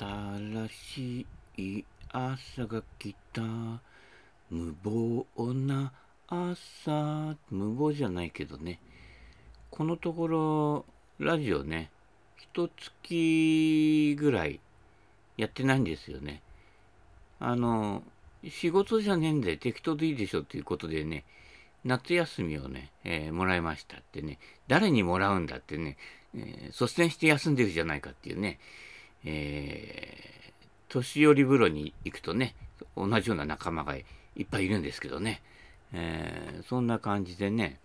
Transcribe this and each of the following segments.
新しい朝が来た。無謀な朝。無謀じゃないけどね。このところラジオね一月ぐらいやってないんですよね。あの仕事じゃねえんで適当でいいでしょっていうことでね夏休みをね、えー、もらいましたってね。誰にもらうんだってね、えー、率先して休んでるじゃないかっていうね。えー、年寄り風呂に行くとね、同じような仲間がいっぱいいるんですけどね、えー、そんな感じでね、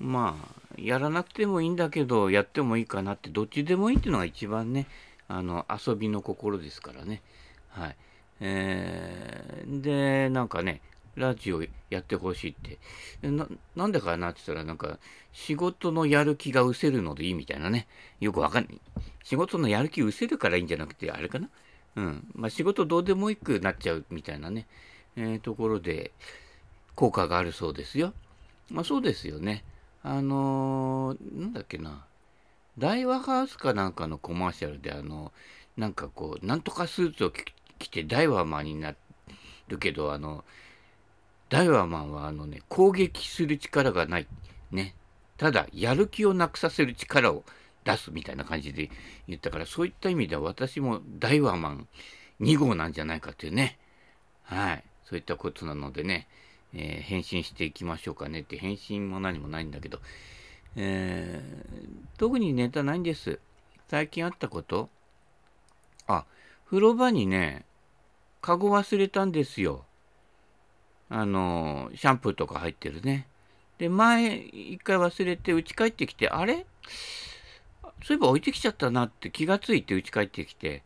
まあ、やらなくてもいいんだけど、やってもいいかなって、どっちでもいいっていうのが一番ね、あの、遊びの心ですからね。はい。えー、で、なんかね、ラジオやってほしいってな。なんでかなって言ったら、なんか、仕事のやる気が失せるのでいいみたいなね。よくわかんない。仕事のやる気失せるからいいんじゃなくて、あれかなうん。まあ、仕事どうでもよくなっちゃうみたいなね、えー、ところで、効果があるそうですよ。まあ、そうですよね。あのー、なんだっけな。大和ハウスかなんかのコマーシャルで、あの、なんかこう、なんとかスーツを着て大和マンになるけど、あの、ダイワマンはあのね、攻撃する力がない。ね。ただ、やる気をなくさせる力を出すみたいな感じで言ったから、そういった意味では私もダイワマン2号なんじゃないかっていうね。はい。そういったことなのでね、えー、返信していきましょうかねって返信も何もないんだけど、えー、特にネタないんです。最近あったこと？あ、風呂場にね、カゴ忘れたんですよ。あの、シャンプーとか入ってるね。で、前、一回忘れて、家帰ってきて、あれ？そういえば置いてきちゃったなって気がついて家帰ってきて、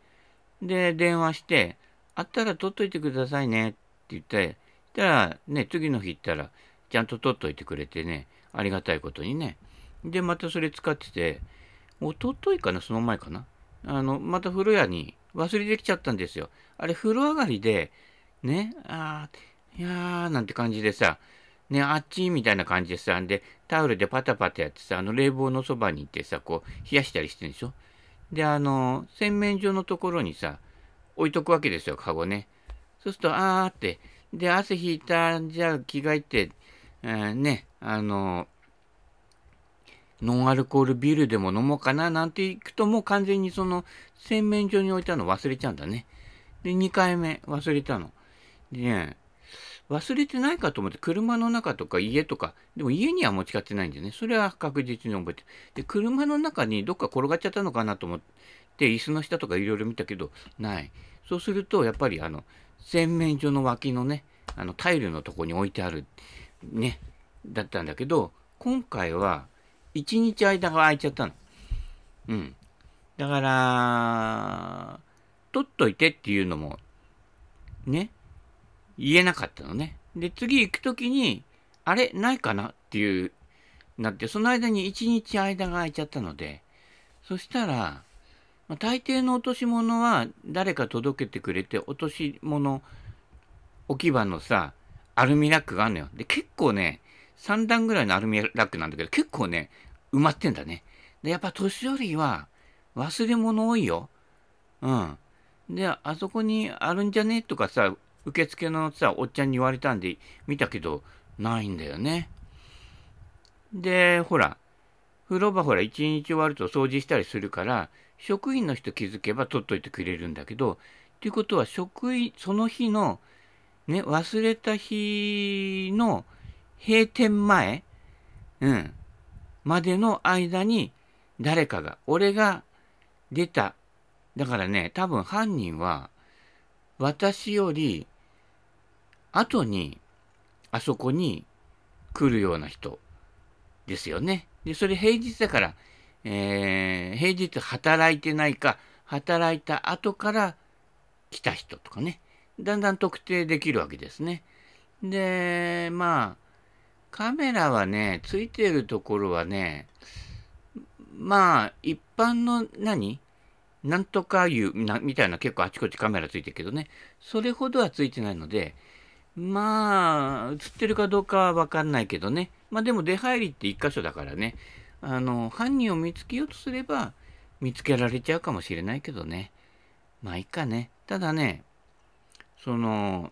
で、電話して、あったら取っといてくださいねって言って、したら、ね、次の日行ったら、ちゃんと取っといてくれてね、ありがたいことにね。で、またそれ使ってて、おとといかな、その前かな。あの、また風呂屋に忘れてきちゃったんですよ。あれ、風呂上がりで、ね、ああ、やー、なんて感じでさ、ね、あっちみたいな感じでさ、で、タオルでパタパタやってさ、あの冷房のそばに行ってさ、こう、冷やしたりしてるでしょ？で、あの、洗面所のところにさ、置いとくわけですよ、カゴね。そうすると、あーって、で、汗引いた、じゃあ着替えて、えー、ね、あの、ノンアルコールビールでも飲もうかななんて行くともう完全にその洗面所に置いたの忘れちゃうんだね。で、2回目忘れたの。でね、忘れてないかと思って、車の中とか家とか、でも家には持ち帰ってないんでね、それは確実に覚えて。で、車の中にどっか転がっちゃったのかなと思って、椅子の下とかいろいろ見たけど、ない。そうすると、やっぱりあの、洗面所の脇のね、あの、タイルのとこに置いてある、ね、だったんだけど、今回は、1日間が空いちゃったの。うん。だから、取っといてっていうのも、ね、言えなかったのね。で、次行くときに、あれ？ないかな？っていう、なって、その間に1日間が空いちゃったので、そしたら、まあ、大抵の落とし物は誰か届けてくれて、落とし物置き場のさ、アルミラックがあるのよ。で、結構ね、3段ぐらいのアルミラックなんだけど、結構ね、埋まってんだね。で、やっぱ年寄りは忘れ物多いよ。うん。で、あそこにあるんじゃね？とかさ、受付のさ、おっちゃんに言われたんで見たけど、ないんだよね。で、ほら、風呂場ほら、一日終わると掃除したりするから、職員の人気づけば取っといてくれるんだけど、っていうことは、職員、その日の、ね、忘れた日の閉店前、うん、までの間に、誰かが、俺が出た。だからね、多分犯人は、私より後にあそこに来るような人ですよね。で、それ平日だから、えー、平日働いてないか、働いた後から来た人とかね、だんだん特定できるわけですね。で、まあ、カメラはね、ついてるところはね、まあ、一般の何？なんとかいう、みたいな結構あちこちカメラついてるけどね、それほどはついてないので、まあ、映ってるかどうかはわかんないけどね。まあでも出入りって一箇所だからね。あの、犯人を見つけようとすれば見つけられちゃうかもしれないけどね。まあいいかね。ただね、その、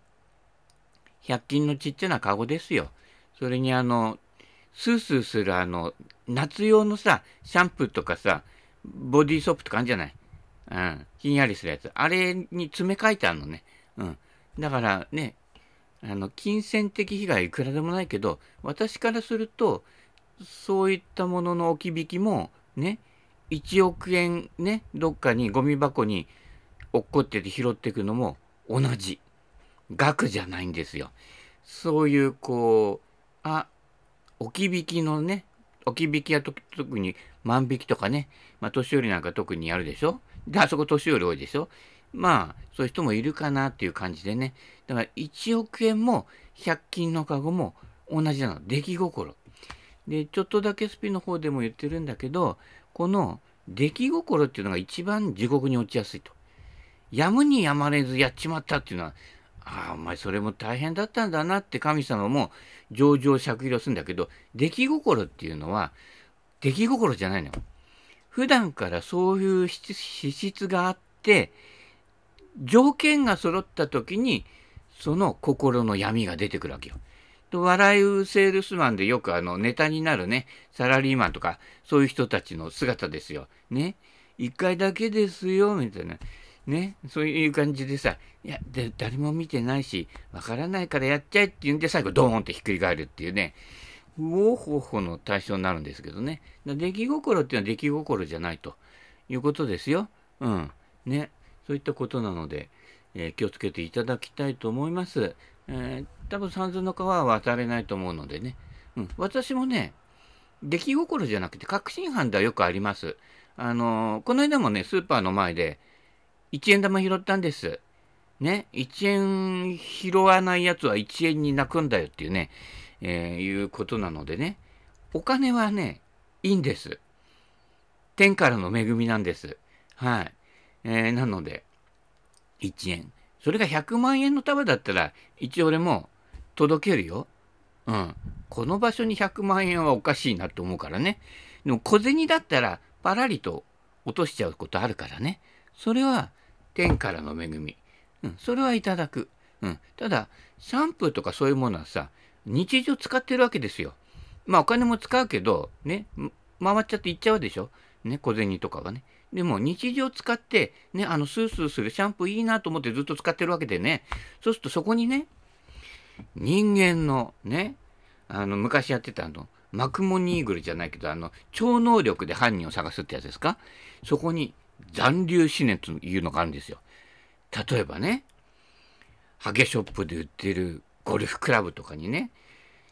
100均のちっちゃなカゴですよ。それにあの、スースーするあの、夏用のさ、シャンプーとかさ、ボディーソープとかあるじゃない？うん。ひんやりするやつ。あれに詰め替えてあるのね。うん。だからね、あの、金銭的被害いくらでもないけど、私からすると、そういったものの置き引きも、ね、1億円ね、どっかにゴミ箱に落っこってて拾っていくのも同じ。額じゃないんですよ。そういう、こう、あ、置き引きのね、置き引きは特に万引きとかね、まあ、年寄りなんか特にやるでしょ？で、あそこ年寄り多いでしょ？まあ、そういう人もいるかなっていう感じでね。だから1億円も100均のカゴも同じなの。出来心。で、ちょっとだけスピの方でも言ってるんだけど、この出来心っていうのが一番地獄に落ちやすいと。やむにやまれずやっちまったっていうのは、ああ、お前それも大変だったんだなって神様も上場借用するんだけど、出来心っていうのは、出来心じゃないのよ。普段からそういう資質があって、条件が揃った時に、その心の闇が出てくるわけよ。と笑うセールスマンでよくあのネタになるね、サラリーマンとか、そういう人たちの姿ですよ。ね？一回だけですよ、みたいな。ね？そういう感じでさ、いや、で誰も見てないし、わからないからやっちゃえって言うんで、最後ドーンってひっくり返るっていうね。ウォーホホの対象になるんですけどね。出来心っていうのは出来心じゃないということですよ。うん。ね？そういったことなので、えー、気をつけていただきたいと思います。えー、多分三途の川は渡れないと思うのでね。うん、私もね、出来心じゃなくて確信犯ではよくあります。あのー、この間もね、スーパーの前で1円玉拾ったんです。ね、1円拾わないやつは1円に泣くんだよっていうね、えー、いうことなのでね、お金はね、いいんです。天からの恵みなんです。はい。えー、なので、1円。それが100万円の束だったら、一応俺も届けるよ。うん。この場所に100万円はおかしいなって思うからね。でも小銭だったら、パラリと落としちゃうことあるからね。それは天からの恵み。うん。それはいただく。うん。ただ、シャンプーとかそういうものはさ、日常使ってるわけですよ。まあお金も使うけど、ね、回っちゃっていっちゃうでしょ。ね、小銭とかはね。でも日常使って、ね、あのスースーするシャンプーいいなと思ってずっと使ってるわけでね、そうするとそこにね、人間のね、あの昔やってたあの、マクモニーグルじゃないけど、あの、超能力で犯人を探すってやつですか？そこに残留思念というのがあるんですよ。例えばね、ハゲショップで売ってるゴルフクラブとかにね、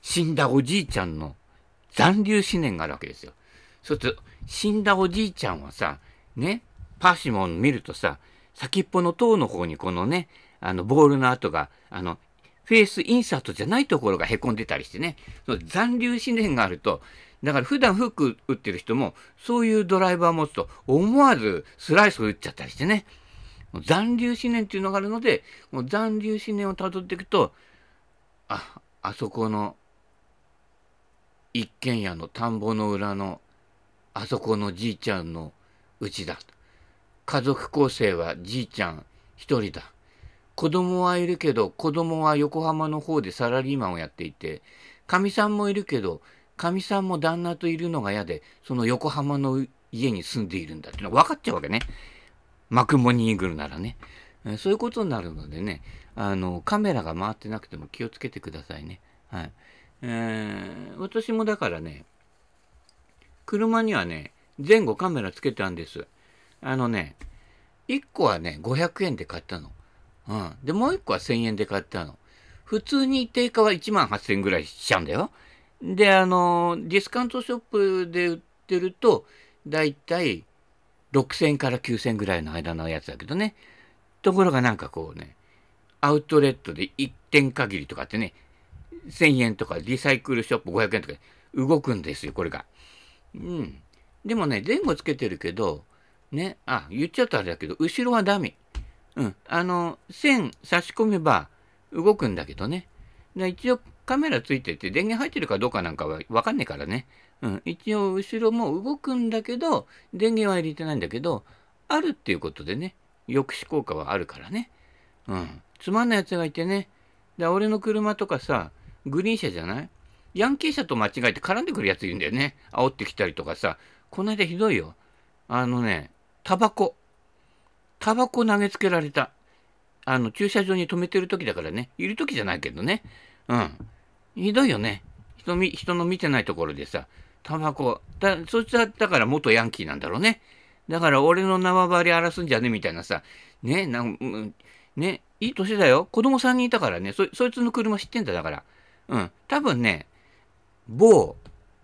死んだおじいちゃんの残留思念があるわけですよ。そうすると、死んだおじいちゃんはさ、ね、パシモン見るとさ、先っぽの塔の方にこのね、あの、ボールの跡が、あの、フェイスインサートじゃないところが凹んでたりしてね、その残留思念があると、だから普段フック打ってる人も、そういうドライバーを持つと、思わずスライスを打っちゃったりしてね、残留思念っていうのがあるので、もう残留思念をたどっていくと、あ、あそこの一軒家の田んぼの裏の、あそこのじいちゃんのうちだ。家族構成はじいちゃん一人だ。子供はいるけど、子供は横浜の方でサラリーマンをやっていて、かみさんもいるけど、かみさんも旦那といるのが嫌で、その横浜の家に住んでいるんだってのが分かっちゃうわけね。マクモニーグルならね。そういうことになるのでね、あの、カメラが回ってなくても気をつけてくださいね。はい。えー、私もだからね、車にはね、前後カメラつけたんです。あのね、1個はね、500円で買ったの。うん。で、もう1個は1000円で買ったの。普通に定価は1万8000円ぐらいしちゃうんだよ。で、あの、ディスカウントショップで売ってると、だいたい6000から9000ぐらいの間のやつだけどね。ところがなんかこうね、アウトレットで1点限りとかってね、1000円とかリサイクルショップ500円とか動くんですよ、これが。うん。でもね、前後つけてるけど、ね、あ、言っちゃったあれだけど、後ろはダメ。うん。あの、線差し込めば動くんだけどね。一応カメラついてて電源入ってるかどうかなんかはわかんないからね。うん。一応後ろも動くんだけど、電源は入れてないんだけど、あるっていうことでね、抑止効果はあるからね。うん。つまんないやつがいてね。で、俺の車とかさ、グリーン車じゃない？ヤンキー車と間違えて絡んでくるやついるんだよね。煽ってきたりとかさ。この間ひどいよ。あのね、タバコ。タバコ投げつけられた。あの、駐車場に止めてる時だからね。いる時じゃないけどね。うん。ひどいよね。人人の見てないところでさ、タバコ。だそいつはだから元ヤンキーなんだろうね。だから俺の縄張り荒らすんじゃね？みたいなさ。ね、なんね、いい年だよ。子供3人いたからね。そ、そいつの車知ってんだ、だから。うん。多分ね、某、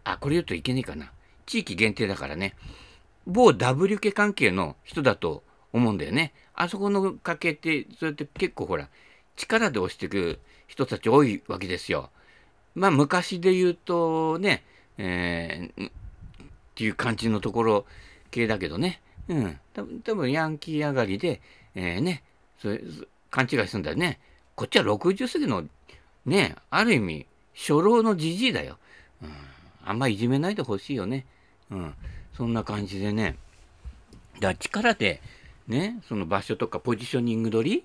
あ、これ言うといけねえかな。地域限定だからね。某 W 家関係の人だと思うんだよね。あそこの家系って、そうやって結構ほら、力で押していく人たち多いわけですよ。まあ昔で言うとね、えー、っていう感じのところ系だけどね。うん。多分ヤンキー上がりで、えー、ね、それ勘違いするんだよね。こっちは60過ぎの、ね、ある意味、初老のじじいだよ。うん。あんまいじめないでほしいよね。うん。そんな感じでね。だから力で、ね、その場所とかポジショニング取り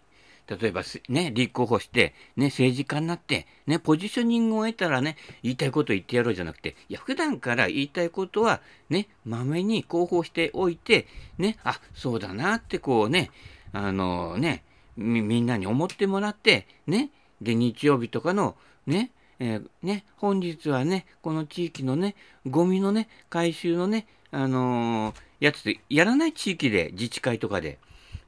例えばね、立候補して、ね、政治家になって、ね、ポジショニングを得たらね、言いたいこと言ってやろうじゃなくて、いや、普段から言いたいことは、ね、まめに広報しておいて、ね、あ、そうだなってこうね、あのね、みみんなに思ってもらって、ね、で、日曜日とかの、ね、えー、ね、本日はね、この地域のね、ゴミのね、回収のね、あのー、やつで、やらない地域で、自治会とかで、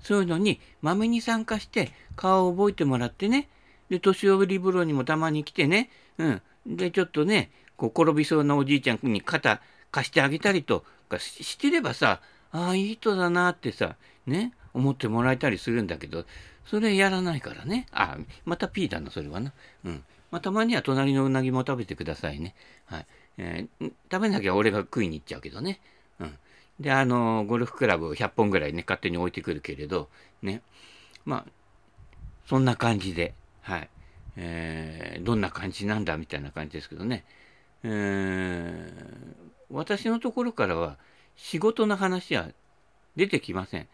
そういうのにまめに参加して、顔を覚えてもらってね。で、年寄り風呂にもたまに来てね。うん。で、ちょっとね、こう転びそうなおじいちゃんに肩貸してあげたりとかしてればさ、ああ、いい人だなってさ、ね、思ってもらえたりするんだけど、それやらないからね。あ、また P だな、それはな。うん。まあ、たまには隣のうなぎも食べてくださいね。はい。えー、食べなきゃ俺が食いに行っちゃうけどね。うん。で、あの、ゴルフクラブを100本ぐらいね、勝手に置いてくるけれど、ね。まあ、そんな感じで、はい。えー、どんな感じなんだみたいな感じですけどね。えー、私のところからは仕事の話は出てきません。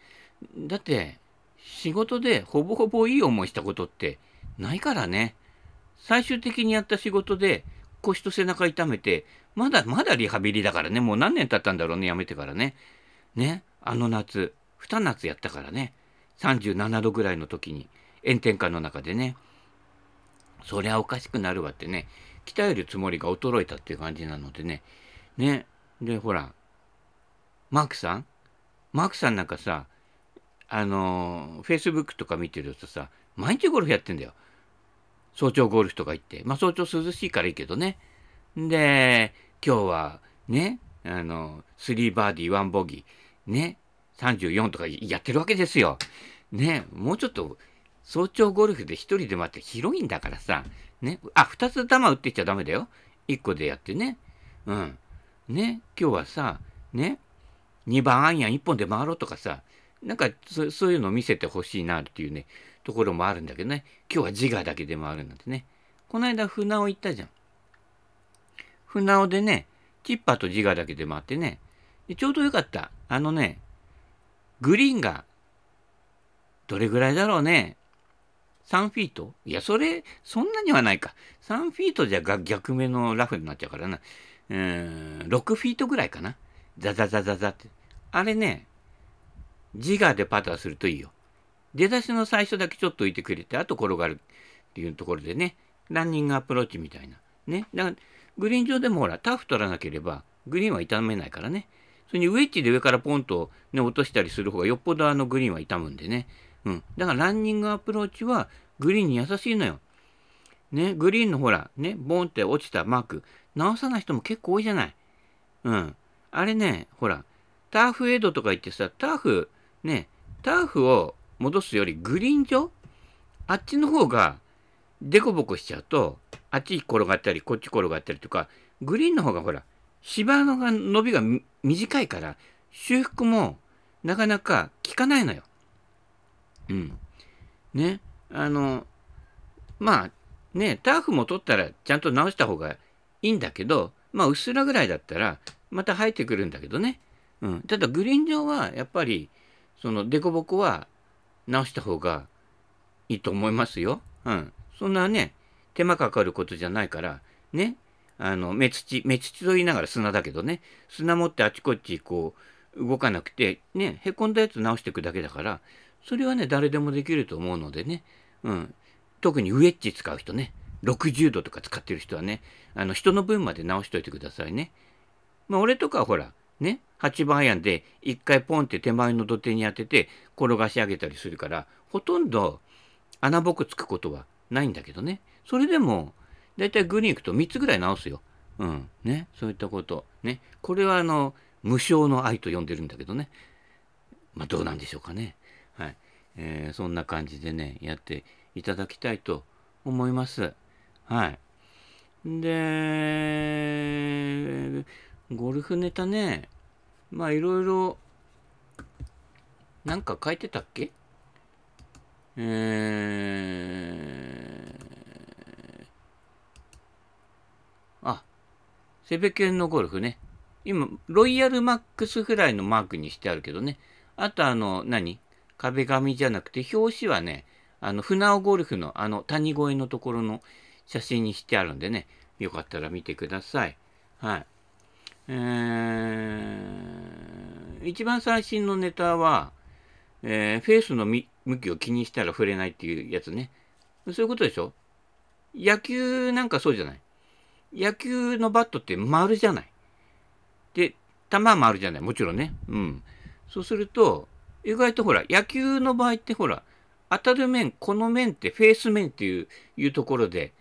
だって、仕事でほぼほぼいい思いしたことってないからね。最終的にやった仕事で腰と背中痛めて、まだまだリハビリだからね。もう何年経ったんだろうね、やめてからね。ね、あの夏、二夏やったからね。37度ぐらいの時に、炎天下の中でね。そりゃおかしくなるわってね。鍛えるつもりが衰えたっていう感じなのでね。ね。で、ほら、マークさん？マークさんなんかさ、あの、Facebook とか見てるとさ、毎日ゴルフやってんだよ。早朝ゴルフとか行って。まあ早朝涼しいからいいけどね。で、今日はね、あの、3バーディー、1ボギー、ね、34とかやってるわけですよ。ね、もうちょっと、早朝ゴルフで一人で待って広いんだからさ、ね、あ、二つ球打ってっちゃダメだよ。一個でやってね。うん。ね、今日はさ、ね、2番アイアン1本で回ろうとかさ、なんかそそういうのを見せてほしいなっていうね、ところもあるんだけどね。今日は自我だけで回るなんてね。この間船尾行ったじゃん。船尾でね、チッパーと自我だけで回ってね。ちょうどよかった。あのね、グリーンが、どれぐらいだろうね。3フィート？いや、それ、そんなにはないか。3フィートじゃ逆目のラフになっちゃうからな。うん、6フィートぐらいかな。ザザザザザって。あれね、自我でパターするといいよ。出だしの最初だけちょっと浮いてくれて、あと転がるっていうところでね、ランニングアプローチみたいな。ね。だから、グリーン上でもほら、タフ取らなければ、グリーンは傷めないからね。それにウェッジで上からポンと、ね、落としたりする方がよっぽどあのグリーンは傷むんでね。うん。だからランニングアプローチはグリーンに優しいのよ。ね、グリーンのほら、ね、ボンって落ちたマーク、直さない人も結構多いじゃない。うん。あれね、ほら、ターフエイドとか言ってさ、ターフ、ね、ターフを戻すよりグリーン上？あっちの方がデコボコしちゃうと、あっち転がったり、こっち転がったりとか、グリーンの方がほら、芝のが伸びが短いから、修復もなかなか効かないのよ。うん。ね。あの、まあ、ね、ターフも取ったらちゃんと直した方がいいんだけど、まあ、うっすらぐらいだったら、また生えてくるんだけどね。うん。ただ、グリーン上は、やっぱり、その、デコボコは、直した方がいいと思いますよ。うん。そんなね、手間かかることじゃないから、ね、あの、目土、目土と言いながら砂だけどね、砂持ってあちこちこう、動かなくて、ね、へこんだやつ直していくだけだから、それはね、誰でもできると思うのでね、うん。特にウェッジ使う人ね、60度とか使ってる人はね、あの、人の分まで直しといてくださいね。まあ、俺とかはほら、ね、8番アイアンで1回ポンって手前の土手に当てて転がし上げたりするから、ほとんど穴ぼこつくことはないんだけどね。それでも、だいたいグリーン行くと3つぐらい直すよ。うん。ね。そういったこと。ね。これはあの、無償の愛と呼んでるんだけどね。まあ、どうなんでしょうかね。はい。えー、そんな感じでね、やっていただきたいと思います。はい。で、ゴルフネタね、まあいろいろ、なんか書いてたっけ？えー、あ、セベケンのゴルフね。今、ロイヤルマックスフライのマークにしてあるけどね。あとあの、何？壁紙じゃなくて、表紙はね、あの、船尾ゴルフのあの谷越えのところの写真にしてあるんでね、よかったら見てください。はい。えー、一番最新のネタは、えー、フェースの向きを気にしたら触れないっていうやつね。そういうことでしょ？野球なんかそうじゃない？野球のバットって丸じゃない？で、球は丸じゃない？もちろんね。うん。そうすると、意外とほら、野球の場合ってほら、当たる面、この面ってフェース面っていういうところで、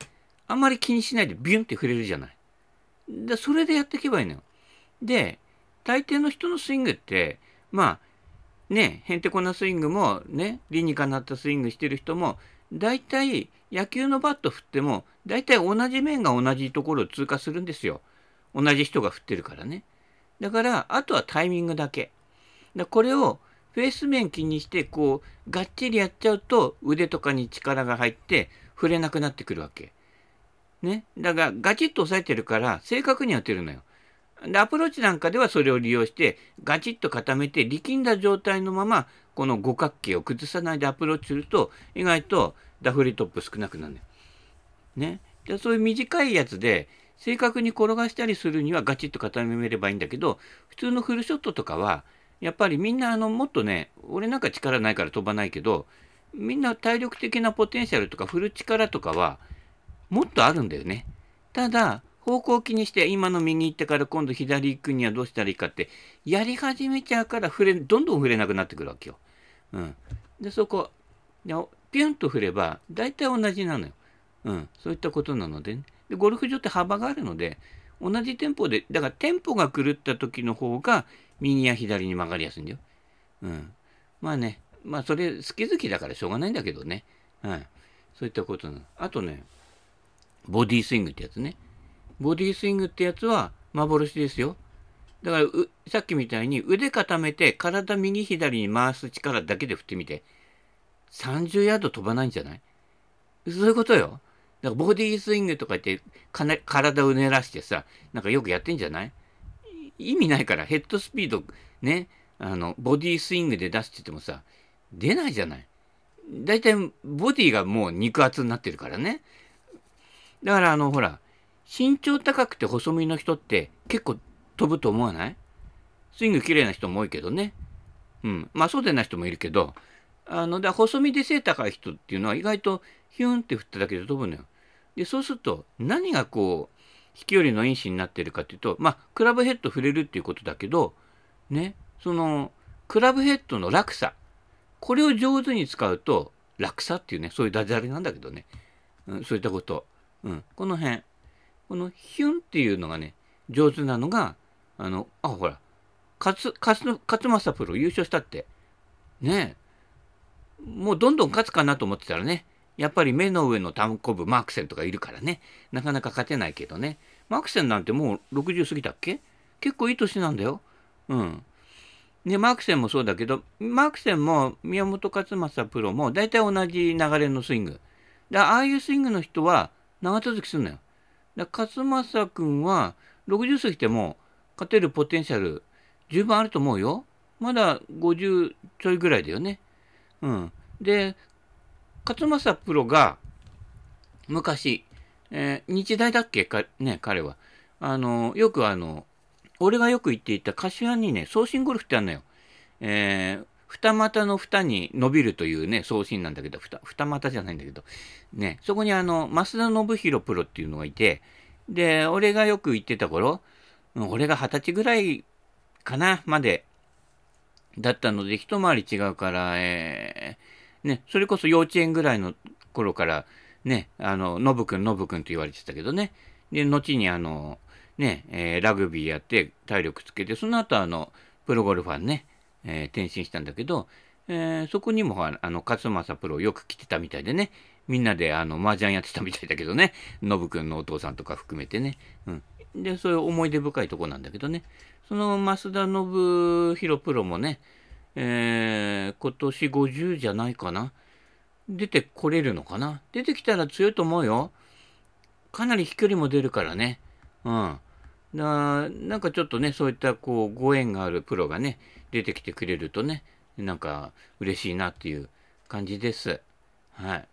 あんまり気にしないでビュンって触れるじゃない。で、それでやっていけばいいのよ。で、大抵の人のスイングって、まあ、ね、へんてこなスイングも、ね、理にかなったスイングしてる人も、大体野球のバット振っても、大体同じ面が同じところを通過するんですよ。同じ人が振ってるからね。だから、あとはタイミングだけ。だこれをフェース面気にして、こう、がっちりやっちゃうと、腕とかに力が入って、触れなくなってくるわけ。ね。だから、ガチッと押さえてるから、正確に当てるのよ。で、アプローチなんかではそれを利用して、ガチッと固めて、力んだ状態のまま、この五角形を崩さないでアプローチすると、意外とダフリトップ少なくなるのよ。ね。でそういう短いやつで、正確に転がしたりするにはガチッと固めればいいんだけど、普通のフルショットとかは、やっぱりみんなあのもっとね、俺なんか力ないから飛ばないけど、みんな体力的なポテンシャルとか振る力とかはもっとあるんだよね。ただ、方向を気にして今の右行ってから今度左行くにはどうしたらいいかってやり始めちゃうから触れどんどん触れなくなってくるわけよ。うん、でそこでピュンと振れば大体同じなのよ。うん、そういったことなので,、ね、でゴルフ場って幅があるので同じテンポでだからテンポが狂った時の方が右や左に曲がりやすいんだよ。うん、まあねまあそれ好き好きだからしょうがないんだけどね。はい、そういったことなの。あとねボディースイングってやつね。ボディスイングってやつは幻ですよ。だからさっきみたいに腕固めて体右左に回す力だけで振ってみて。30ヤード飛ばないんじゃない？そういうことよ。だからボディスイングとか言って体をねらしてさ、なんかよくやってんじゃない？意味ないからヘッドスピードね、あの、ボディスイングで出して言ってもさ、出ないじゃない？だいたいボディがもう肉厚になってるからね。だからあの、ほら、身長高くて細身の人って結構飛ぶと思わない？スイング綺麗な人も多いけどね。うん。まあそうでない人もいるけど、あの、だ細身で背高い人っていうのは意外とヒュンって振っただけで飛ぶのよ。で、そうすると何がこう、飛距離の因子になってるかっていうと、まあ、クラブヘッド触れるっていうことだけど、ね、その、クラブヘッドの落差。これを上手に使うと、落差っていうね、そういうダジャレなんだけどね。うん、そういったこと。うん、この辺。このヒュンっていうのがね、上手なのが、あの、あ、ほら、勝、勝、勝正プロ優勝したって。ねもうどんどん勝つかなと思ってたらね、やっぱり目の上の単コブマークセンとかいるからね、なかなか勝てないけどね。マークセンなんてもう60過ぎたっけ？結構いい年なんだよ。うん。ね、マークセンもそうだけど、マークセンも宮本勝正プロも大体同じ流れのスイング。だああいうスイングの人は長続きするのよ。だ勝正君は60過ぎても勝てるポテンシャル十分あると思うよ。まだ50ちょいぐらいだよね。うん。で、勝正プロが、昔、えー、日大だっけ？か、ね、彼は。あの、よくあの、俺がよく言っていた柏にね、送信ゴルフってあるのよ。えー、二股の蓋に伸びるというね、送信なんだけど、二二股じゃないんだけど、ね、そこにあの、増田信弘プロっていうのがいて、で、俺がよく言ってた頃、俺が二十歳ぐらいかな、まで、だったので、一回り違うから、えー、ね、それこそ幼稚園ぐらいの頃から、ね、あの、ノブくん、ノブくんと言われてたけどね。で、後にあの、ね、えー、ラグビーやって体力つけて、その後あの、プロゴルファーね、えー、転身したんだけど、えー、そこにもあの、勝正プロよく来てたみたいでね、みんなであの、麻雀やってたみたいだけどね、ノブくんのお父さんとか含めてね、うん。で、そういう思い出深いとこなんだけどね、その増田信弘プロもね、えー、今年50じゃないかな。出てこれるのかな出てきたら強いと思うよ。かなり飛距離も出るからね。うん。だなんかちょっとね、そういったこう、ご縁があるプロがね、出てきてくれるとね、なんか嬉しいなっていう感じです。はい。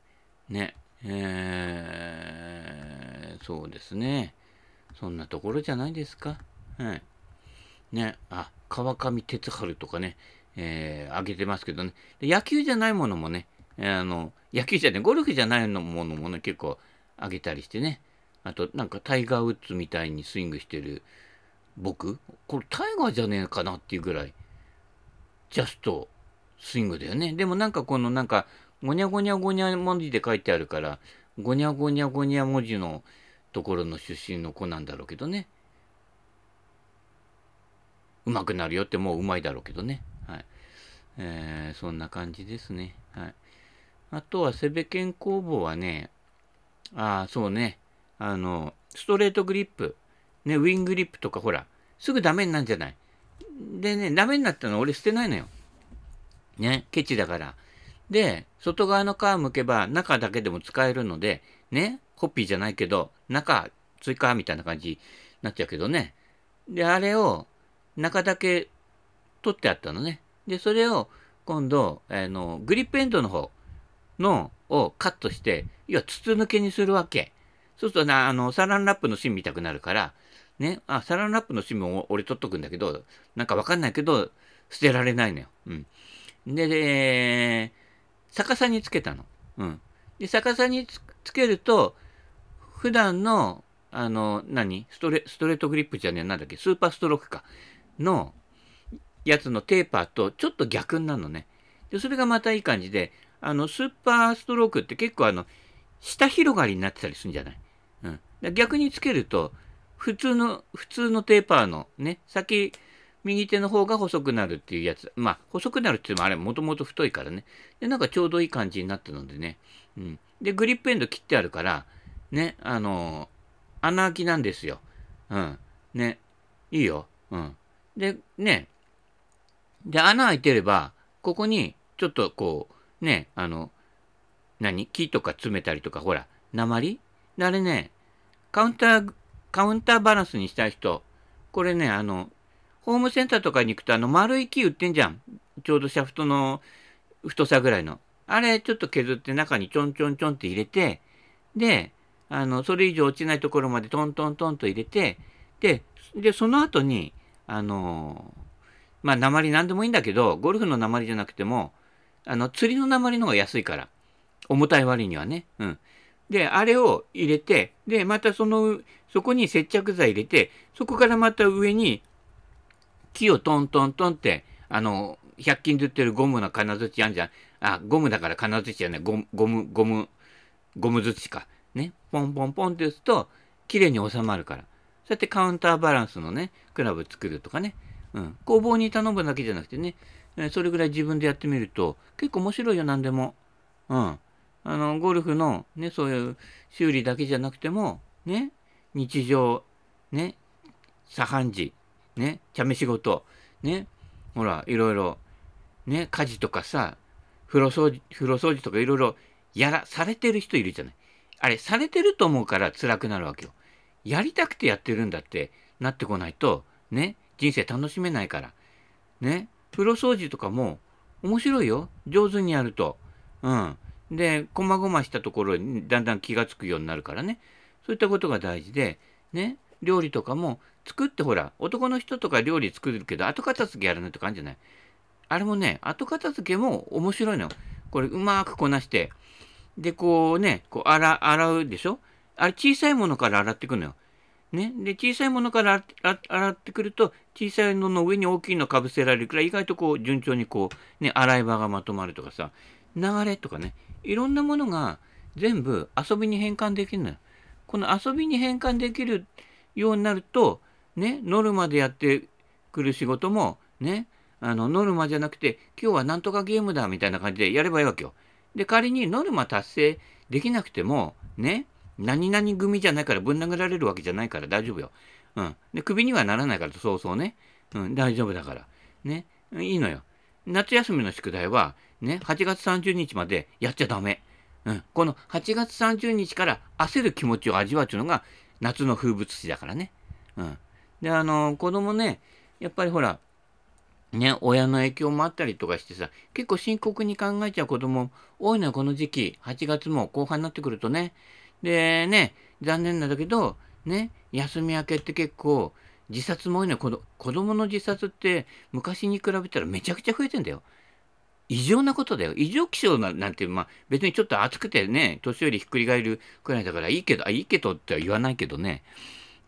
ね。えー、そうですね。そんなところじゃないですか。はい。ね。あ、川上哲治とかね、えー、挙げてますけどね。野球じゃないものもね、あの、野球じゃね、ゴルフじゃないのものもね、結構あげたりしてね。あと、なんかタイガー・ウッズみたいにスイングしてる僕これタイガーじゃねえかなっていうぐらい、ジャストスイングだよね。でもなんかこのなんか、ゴニャゴニャゴニャ文字で書いてあるから、ゴニャゴニャゴニャ文字のところの出身の子なんだろうけどね。うまくなるよってもううまいだろうけどね。はい。えー、そんな感じですね。はい。あとは、セベケン工房はね、ああ、そうね。あの、ストレートグリップ、ね、ウィングリップとかほら、すぐダメになるんじゃない？でね、ダメになったの俺捨てないのよ。ね、ケチだから。で、外側の皮むけば中だけでも使えるので、ね、ホッピーじゃないけど、中追加みたいな感じになっちゃうけどね。で、あれを中だけ取ってあったのね。で、それを今度、あの、グリップエンドの方のをカットして、要は筒抜けにするわけ。そうするとな、あの、サランラップの芯見たくなるから、ね、あ、サランラップの芯も俺取っとくんだけど、なんかわかんないけど、捨てられないのよ。うん。で、で、逆さにつけたの。うん。で、逆さにつけると、普段の、あの、何？ストレストレートグリップじゃねえ、なんだっけ、スーパーストロークか。の、やつのテーパーとちょっと逆になるのね。で、それがまたいい感じで、あの、スーパーストロークって結構あの、下広がりになってたりするんじゃない？うん。逆につけると、普通の、普通のテーパーのね、先、右手の方が細くなるっていうやつ。まあ、細くなるって言ってもあれ、もともと太いからね。で、なんかちょうどいい感じになったのでね。うん。で、グリップエンド切ってあるから、ね、あのー、穴開きなんですよ。うん。ね。いいよ。うん。で、ね。で、穴開いてれば、ここに、ちょっとこう、ね、あの、何？木とか詰めたりとか、ほら、鉛？あれね、カウンター、カウンターバランスにしたい人、これね、あの、ホームセンターとかに行くと、あの、丸い木売ってんじゃん。ちょうどシャフトの太さぐらいの。あれ、ちょっと削って中にちょんちょんちょんって入れて、で、あの、それ以上落ちないところまでトントントンと入れて、で、で、その後に、あの、まあ、鉛なんでもいいんだけど、ゴルフの鉛じゃなくても、あの、釣りの鉛の方が安いから。重たい割にはね。うん。で、あれを入れて、で、またその、そこに接着剤入れて、そこからまた上に木をトントントンって、あの、100均で売ってるゴムの金槌あんじゃん。あ、ゴムだから金槌じゃない。ゴム、ゴム、ゴム、ゴム槌か。ね。ポンポンポンって打つと、綺麗に収まるから。そうやってカウンターバランスのね、クラブ作るとかね。うん。工房に頼むだけじゃなくてね、それぐらい自分でやってみると、結構面白いよ、何でも。うん。あの、ゴルフのね、そういう修理だけじゃなくても、ね、日常、ね、茶飯事、ね、茶飯事、ね、ほら、いろいろ、ね、家事とかさ、風呂掃除、風呂掃除とかいろいろやら、されてる人いるじゃない。あれ、されてると思うから辛くなるわけよ。やりたくてやってるんだってなってこないと、ね、人生楽しめないから。ね、風呂掃除とかも面白いよ。上手にやると。うん。で、こまごましたところにだんだん気がつくようになるからね。そういったことが大事で、ね、料理とかも作ってほら、男の人とか料理作るけど、後片付けやらないとかあるんじゃないあれもね、後片付けも面白いの。これうまくこなして、で、こうね、こう洗洗うでしょ？あれ小さいものから洗っていくのよ。ね？で、小さいものから洗ってくると、小さいのの上に大きいのかぶせられるからい、意外とこう、順調にこう、ね、洗い場がまとまるとかさ、流れとかね、いろんなものが全部遊びに変換できるのよ。この遊びに変換できるようになると、ね、ノルマでやってくる仕事も、ね、あの、ノルマじゃなくて、今日はなんとかゲームだみたいな感じでやればいいわけよ。で、仮にノルマ達成できなくても、ね、何々組じゃないからぶん殴られるわけじゃないから大丈夫よ。うん。で、首にはならないからそうそうね。うん、大丈夫だから。ね。いいのよ。夏休みの宿題は、ね、8月30日までやっちゃダメ。うん。この8月30日から焦る気持ちを味わうというのが夏の風物詩だからね。うん。で、あの、子供ね、やっぱりほら、ね、親の影響もあったりとかしてさ、結構深刻に考えちゃう子供多いのよ、この時期。8月も後半になってくるとね。で、ね、残念なんだけど、ね、休み明けって結構、自殺も多いのよ。子供の自殺って昔に比べたらめちゃくちゃ増えてんだよ。異常なことだよ。異常気象なんて、まあ別にちょっと暑くてね、年寄りひっくり返るくらいだからいいけど、あ、いいけどっては言わないけどね。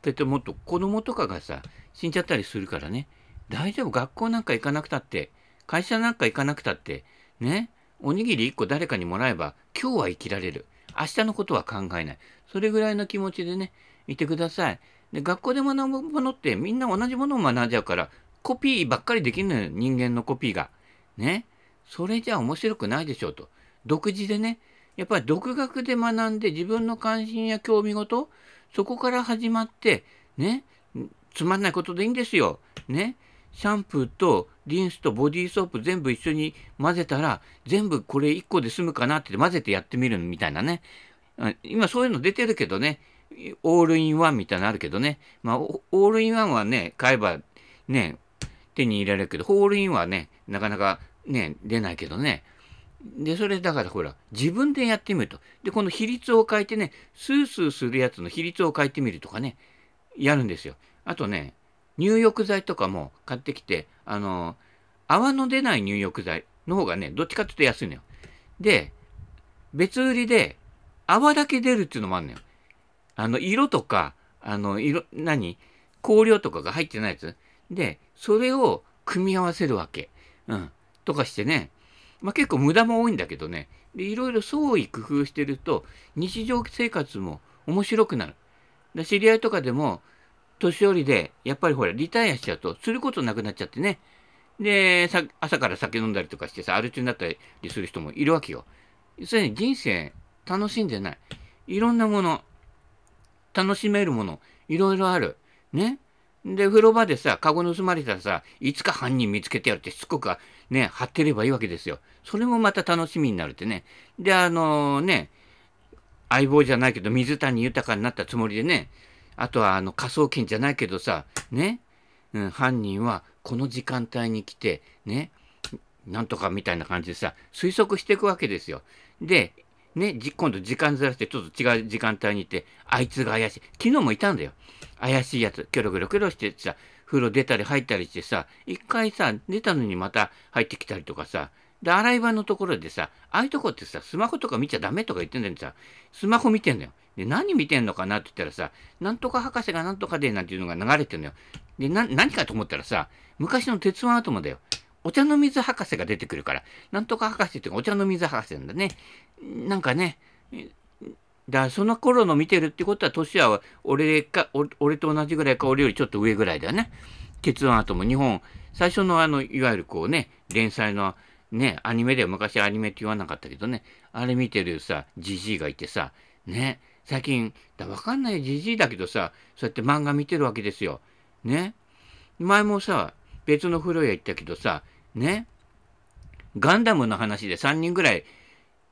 だってもっと子供とかがさ、死んじゃったりするからね。大丈夫、学校なんか行かなくたって、会社なんか行かなくたって、ね、おにぎり1個誰かにもらえば、今日は生きられる。明日のことは考えない。それぐらいの気持ちでね、いてください。で、学校で学ぶものってみんな同じものを学んじゃうから、コピーばっかりできるのよ、人間のコピーが。ね。それじゃ面白くないでしょうと。独自でね、やっぱり独学で学んで自分の関心や興味事、そこから始まって、ね、つまんないことでいいんですよ。ね。シャンプーとリンスとボディーソープ全部一緒に混ぜたら、全部これ1個で済むかなって混ぜてやってみるみたいなね。今そういうの出てるけどね、オールインワンみたいなのあるけどね。まあ、オールインワンはね、買えばね、手に入れられるけど、ホールインはね、なかなかね、出ないけどね。で、それだからほら、自分でやってみると。で、この比率を変えてね、スースーするやつの比率を変えてみるとかね、やるんですよ。あとね、入浴剤とかも買ってきて、あの、泡の出ない入浴剤の方がね、どっちかっていうと安いのよ。で、別売りで泡だけ出るっていうのもあるのよ。あの、色とか、あの、色、何香料とかが入ってないやつ。で、それを組み合わせるわけ。うん。とかしてね。まあ、結構無駄も多いんだけどね。で、いろいろ創意工夫してると、日常生活も面白くなる。知り合いとかでも、年寄りで、やっぱりほら、リタイアしちゃうと、することなくなっちゃってね。で、朝から酒飲んだりとかしてさ、アル中になったりする人もいるわけよ。それに人生楽しんでない。いろんなもの、楽しめるもの、いろいろある。ね。で、風呂場でさ、カゴ盗まれたらさ、いつか犯人見つけてやるってしつこくね、貼ってればいいわけですよ。それもまた楽しみになるってね。で、あの、ね、相棒じゃないけど、水谷豊になったつもりでね、あとはあの科捜研じゃないけどさ、ね、うん、犯人はこの時間帯に来て、ね、なんとかみたいな感じでさ、推測していくわけですよ。で、ね、今度時間ずらしてちょっと違う時間帯にいて、あいつが怪しい。昨日もいたんだよ。怪しいやつ、キョロキョロキョロしてさ、風呂出たり入ったりしてさ、一回さ、出たのにまた入ってきたりとかさ、で、洗い場のところでさ、ああいうとこってさ、スマホとか見ちゃダメとか言ってんだよさ、スマホ見てんだよ。で、何見てんのかなって言ったらさ、なんとか博士がなんとかでなんていうのが流れてんのよ。で、な、何かと思ったらさ、昔の鉄腕アトムだよ。お茶の水博士が出てくるから、なんとか博士っていうかお茶の水博士なんだね。なんかね、だからその頃の見てるってことは、年は俺か、俺と同じぐらいか、俺よりちょっと上ぐらいだよね。鉄腕アトム、日本、最初のあの、いわゆるこうね、連載のね、アニメでは昔アニメって言わなかったけどね、あれ見てるさ、じじいがいてさ、ね、最近、だわかんないじじいだけどさ、そうやって漫画見てるわけですよ。ね。前もさ、別の風呂屋行ったけどさ、ね。ガンダムの話で3人ぐらい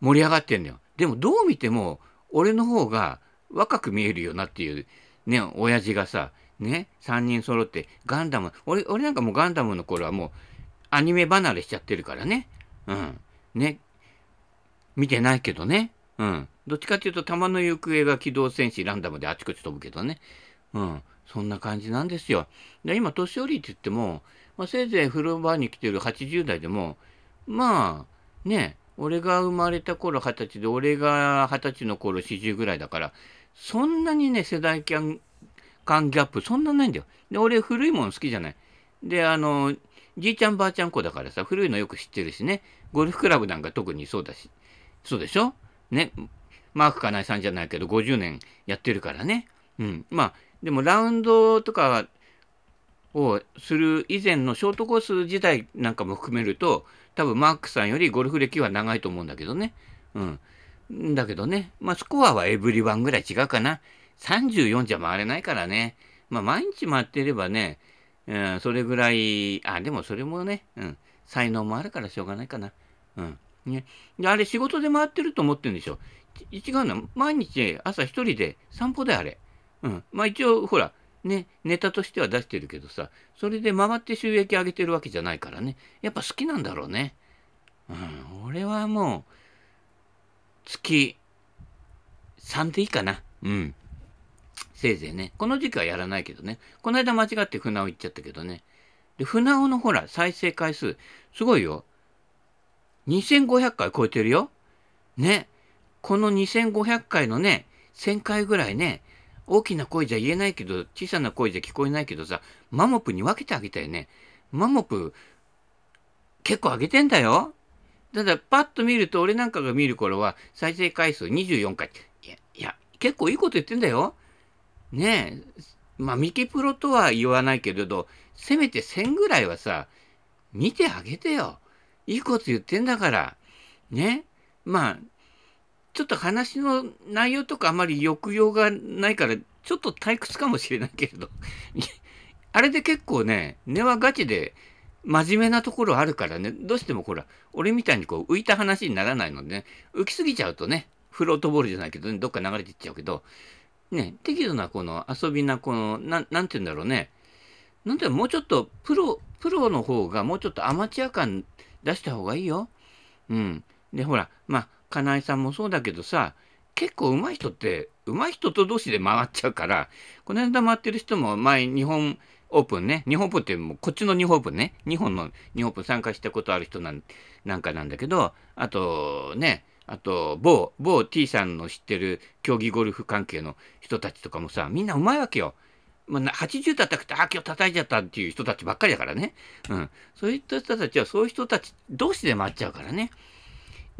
盛り上がってんのよ。でもどう見ても、俺の方が若く見えるよなっていう、ね、親父がさ、ね、3人揃ってガンダム、俺、俺なんかもうガンダムの頃はもうアニメ離れしちゃってるからね。うん。ね。見てないけどね。うん。どっちかっていうと、弾の行方が機動戦士ランダムであちこち飛ぶけどね。うん。そんな感じなんですよ。で今、年寄りって言っても、まあ、せいぜい風呂場に来てる80代でも、まあ、ね、俺が生まれた頃二十歳で、俺が二十歳の頃40ぐらいだから、そんなにね、世代間ギャップ、そんなないんだよ。で、俺、古いもの好きじゃない。で、あの、じいちゃんばあちゃん子だからさ、古いのよく知ってるしね。ゴルフクラブなんか特にそうだし。そうでしょ？ね。マークかなえさんじゃないけど、50年やってるからね。うん。まあ、でもラウンドとかをする以前のショートコース時代なんかも含めると、多分マークさんよりゴルフ歴は長いと思うんだけどね。うん。だけどね、まあスコアはエブリワンぐらい違うかな。34じゃ回れないからね。まあ毎日回ってればね、うん、それぐらい、あ、でもそれもね、うん、才能もあるからしょうがないかな。うん。ね。で、あれ仕事で回ってると思ってるんでしょ？違うの？毎日朝一人で散歩であれ。うん。まあ一応、ほら、ね、ネタとしては出してるけどさ、それで回って収益上げてるわけじゃないからね。やっぱ好きなんだろうね。うん。俺はもう、月3でいいかな。うん。せいぜいね。この時期はやらないけどね。この間間違って船尾行っちゃったけどね。で、船尾のほら、再生回数、すごいよ。2500回超えてるよ。ね。この2500回のね、1000回ぐらいね、大きな声じゃ言えないけど、小さな声じゃ聞こえないけどさ、マモプに分けてあげたよね。マモプ、結構上げてんだよ。ただ、パッと見ると、俺なんかが見る頃は、再生回数24回。いや、いや、結構いいこと言ってんだよ。ねえ。まあ、ミキプロとは言わないけれど、せめて1000ぐらいはさ、見てあげてよ。いいこと言ってんだから。ね。まあ、ちょっと話の内容とかあまり抑揚がないから、ちょっと退屈かもしれないけれど、あれで結構ね、根はガチで真面目なところあるからね、どうしてもほら、俺みたいにこう浮いた話にならないのでね、浮きすぎちゃうとね、フロートボールじゃないけど、ね、どっか流れていっちゃうけど、ね、適度なこの遊びな、この、ななんて言うんだろうね、なんてもうちょっとプロ、プロの方がもうちょっとアマチュア感出した方がいいよ。うん。で、ほら、まあ、金井さんもそうだけどさ、結構上手い人って、上手い人と同士で回っちゃうから、この間回ってる人も前、日本オープンね、日本オープンってもうこっちの日本オープンね、日本の日本オープン参加したことある人なんなんかなんだけど、あとね、あと、某、某 T さんの知ってる競技ゴルフ関係の人たちとかもさ、みんなうまいわけよ。ま、80叩くと、あ、今日叩いちゃったっていう人たちばっかりだからね。うん。そういった人たちは、そういう人たち同士で回っちゃうからね。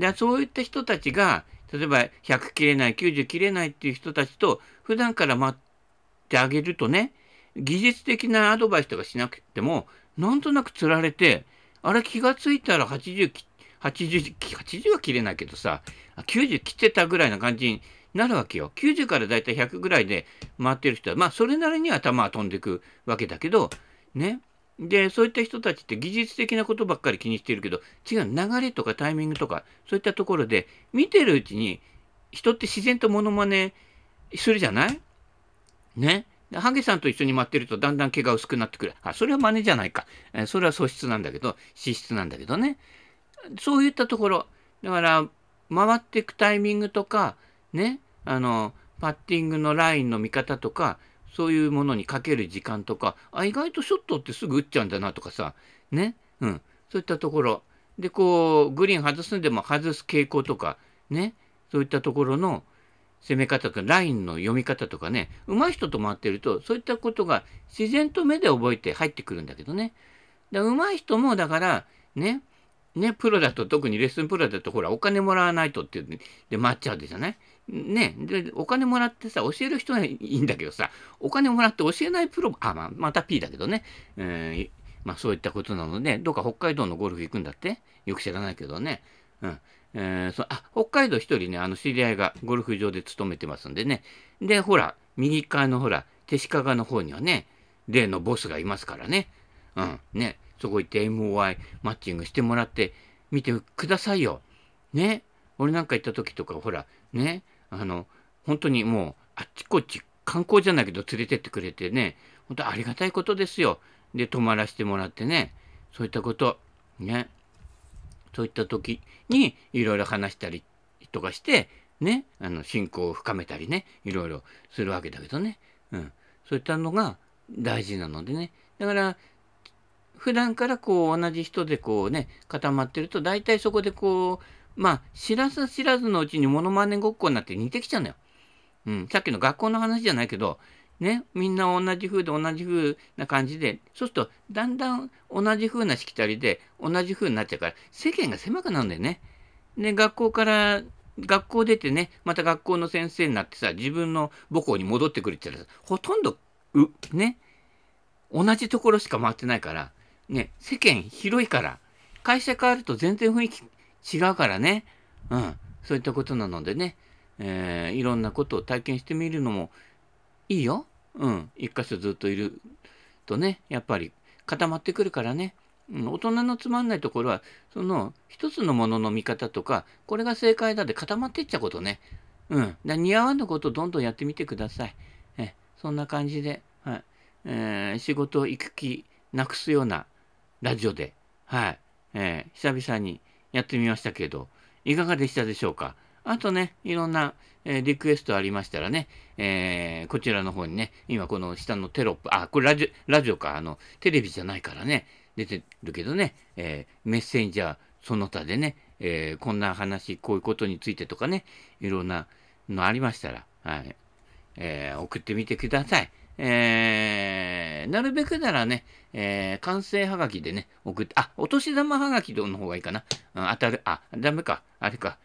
で、そういった人たちが、例えば100切れない、90切れないっていう人たちと、普段から待ってあげるとね、技術的なアドバイスとかしなくても、なんとなく釣られて、あれ気がついたら80、80、80は切れないけどさ、90切ってたぐらいな感じになるわけよ。90からだいたい100ぐらいで回ってる人は、まあそれなりには球は飛んでいくわけだけど、ね。で、そういった人たちって技術的なことばっかり気にしてるけど、違う、流れとかタイミングとか、そういったところで、見てるうちに、人って自然とモノマネするじゃない？ね？ハゲさんと一緒に待ってるとだんだん毛が薄くなってくる。あ、それは真似じゃないか。えそれは素質なんだけど、資質なんだけどね。そういったところ。だから、回っていくタイミングとか、ね、あの、パッティングのラインの見方とか、そういうものにかける時間とか、あ、意外とショットってすぐ打っちゃうんだなとかさ、ね、うん、そういったところ。で、こう、グリーン外すんでも外す傾向とか、ね、そういったところの攻め方とか、ラインの読み方とかね、上手い人と回ってると、そういったことが自然と目で覚えて入ってくるんだけどね。だ上手い人も、だから、ね、ね、プロだと、特にレッスンプロだと、ほら、お金もらわないとって、で、回っちゃうじゃない？ね、で、お金もらってさ、教える人はいいんだけどさ、お金もらって教えないプロも、あ、まあ、また P だけどね、えー、まあそういったことなので、どうか北海道のゴルフ行くんだって？よく知らないけどね。うん。えー、そあ、北海道一人ね、あの知り合いがゴルフ場で勤めてますんでね。で、ほら、右側のほら、手鹿川の方にはね、例のボスがいますからね。うん、ね。そこ行って MOI マッチングしてもらってみてくださいよ。ね。俺なんか行った時とか、ほら、ね。あの、本当にもう、あっちこっち観光じゃないけど連れてってくれてね、本当ありがたいことですよ。で、泊まらせてもらってね、そういったこと、ね。そういった時にいろいろ話したりとかして、ね、あの、信仰を深めたりね、いろいろするわけだけどね。うん。そういったのが大事なのでね。だから、普段からこう同じ人でこうね、固まってると、大体そこでこう、まあ、知らず知らずのうちにモノマネごっこになって似てきちゃうのよ。うん。さっきの学校の話じゃないけど、ね、みんな同じ風で同じ風な感じで、そうすると、だんだん同じ風なしきたりで、同じ風になっちゃうから、世間が狭くなるんだよね。で、学校から、学校出てね、また学校の先生になってさ、自分の母校に戻ってくるって言ったら、ほとんど、う、ね、同じところしか回ってないから、ね、世間広いから、会社変わると全然雰囲気違うからね。うん。そういったことなのでね、えー、いろんなことを体験してみるのもいいよ。うん。一箇所ずっといるとね、やっぱり固まってくるからね。うん、大人のつまんないところは、その一つのものの見方とか、これが正解だで固まってっちゃうことね。うん。だ似合わぬことをどんどんやってみてください。えそんな感じで、はい。えー、仕事行く気なくすようなラジオで、はい。えー、久々にやってみましたけど、いかがでしたでしょうか？あとね、いろんな、えー、リクエストありましたらね、えー、こちらの方にね、今この下のテロップ、あ、これラジオ、ラジオか、あの、テレビじゃないからね、出てるけどね、えー、メッセンジャーその他でね、えこんな話、こういうことについてとかね、いろんなのありましたら、はい、え送ってみてください。えー、なるべくならね、えー、完成はがきでね、送って、あ、お年玉はがきの方がいいかな。うん、当たる、あ、ダメか、あれか。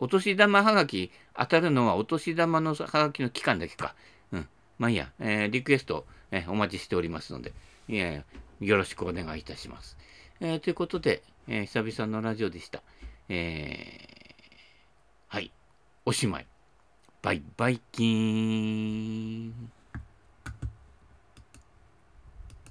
お年玉はがき当たるのはお年玉のはがきの期間だけか。うん。まあいいや、えー、リクエスト、えー、お待ちしておりますので、いやよろしくお願いいたします。えー、ということで、えー、久々のラジオでした。えー、はい。おしまい。バイバイキーン。